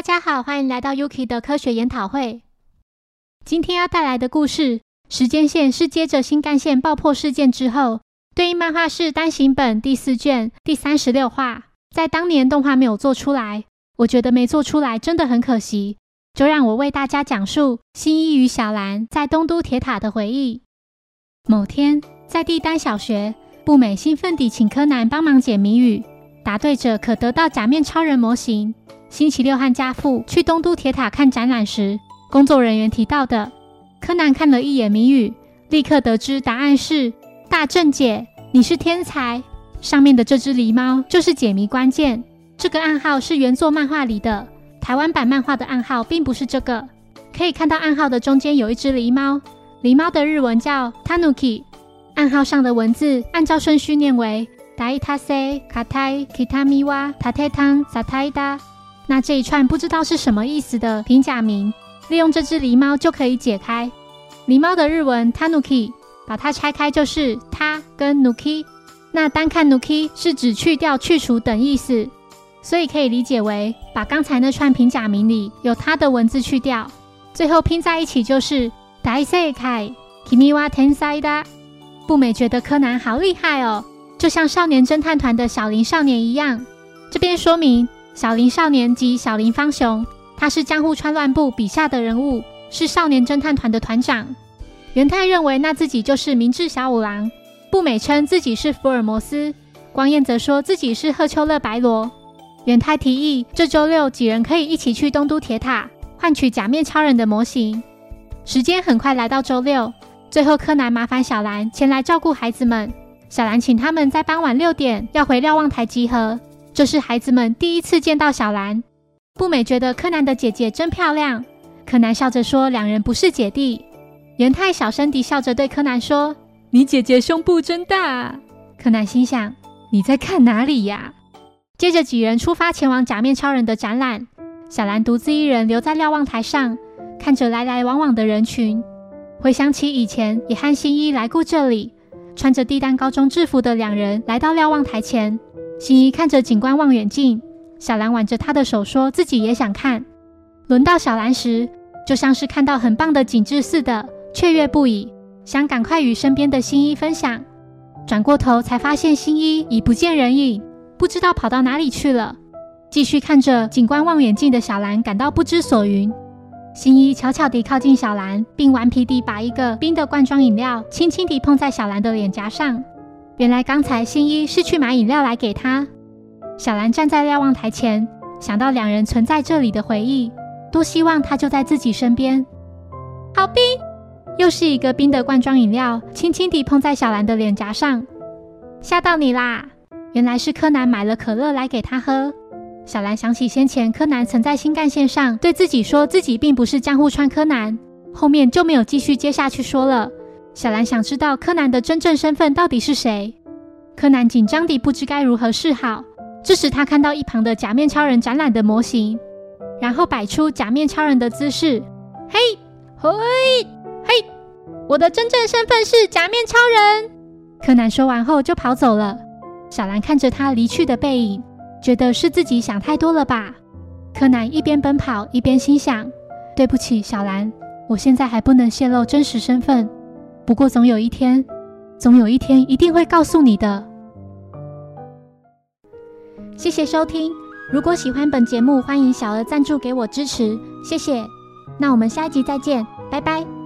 大家好，欢迎来到 Yuki 的科学研讨会。今天要带来的故事时间线是接着新干线爆破事件之后，对应漫画是单行本第四卷第三十六话。在当年动画没有做出来，我觉得没做出来真的很可惜。就让我为大家讲述新一与小兰在东都铁塔的回忆。某天，在帝丹小学，步美兴奋地请柯南帮忙解谜语，答对者可得到假面超人模型。星期六和家父去东都铁塔看展览时，工作人员提到的。柯南看了一眼谜语，立刻得知答案是大正解。你是天才。上面的这只狸猫就是解谜关键。这个暗号是原作漫画里的，台湾版漫画的暗号并不是这个。可以看到暗号的中间有一只狸猫，狸猫的日文叫 Tanuki。暗号上的文字按照顺序念为 Daitase Katai Kitamiwa Tatetan Sataida。那这一串不知道是什么意思的平假名，利用这只狸猫就可以解开。狸猫的日文 tanuki，把它拆开就是它跟 nuki。那单看 nuki 是指去掉、去除等意思，所以可以理解为把刚才那串平假名里有它的文字去掉，最后拼在一起就是 daisekai kimiwa tensaida。步美觉得柯南好厉害哦，就像少年侦探团的小林少年一样。这边说明。小林少年及小林方雄，他是江户川乱步笔下的人物，是少年侦探团的团长。元太认为那自己就是明智小五郎，步美称自己是福尔摩斯，光彦则说自己是赫丘勒白罗。元太提议这周六几人可以一起去东都铁塔换取假面超人的模型。时间很快来到周六，最后柯南麻烦小兰前来照顾孩子们。小兰请他们在傍晚六点要回瞭望台集合。这是孩子们第一次见到小兰。步美觉得柯南的姐姐真漂亮。柯南笑着说：“两人不是姐弟。”元太小声地笑着对柯南说：“你姐姐胸部真大。”柯南心想：“你在看哪里呀？”接着几人出发前往假面超人的展览。小兰独自一人留在瞭望台上，看着来来往往的人群，回想起以前也和新一来过这里。穿着帝丹高中制服的两人来到瞭望台前。新一看着景观望远镜，小兰挽着他的手，说自己也想看。轮到小兰时，就像是看到很棒的景致似的，雀跃不已，想赶快与身边的新一分享。转过头才发现新一已不见人影，不知道跑到哪里去了。继续看着景观望远镜的小兰感到不知所云。新一悄悄地靠近小兰，并顽皮地把一个冰的罐装饮料轻轻地碰在小兰的脸颊上。原来刚才新一是去买饮料来给他。小兰站在瞭望台前，想到两人存在这里的回忆，多希望他就在自己身边。好冰，又是一个冰的罐装饮料，轻轻地碰在小兰的脸颊上。吓到你啦！原来是柯南买了可乐来给他喝。小兰想起先前柯南曾在新干线上对自己说自己并不是江户川柯南，后面就没有继续接下去说了。小兰想知道柯南的真正身份到底是谁。柯南紧张地不知该如何是好。这时他看到一旁的假面超人展览的模型，然后摆出假面超人的姿势。嘿，嘿，嘿！我的真正身份是假面超人。柯南说完后就跑走了。小兰看着他离去的背影，觉得是自己想太多了吧。柯南一边奔跑一边心想：对不起，小兰，我现在还不能泄露真实身份。不过总有一天，总有一天一定会告诉你的。谢谢收听，如果喜欢本节目，欢迎小额赞助给我支持，谢谢。那我们下一集再见，拜拜。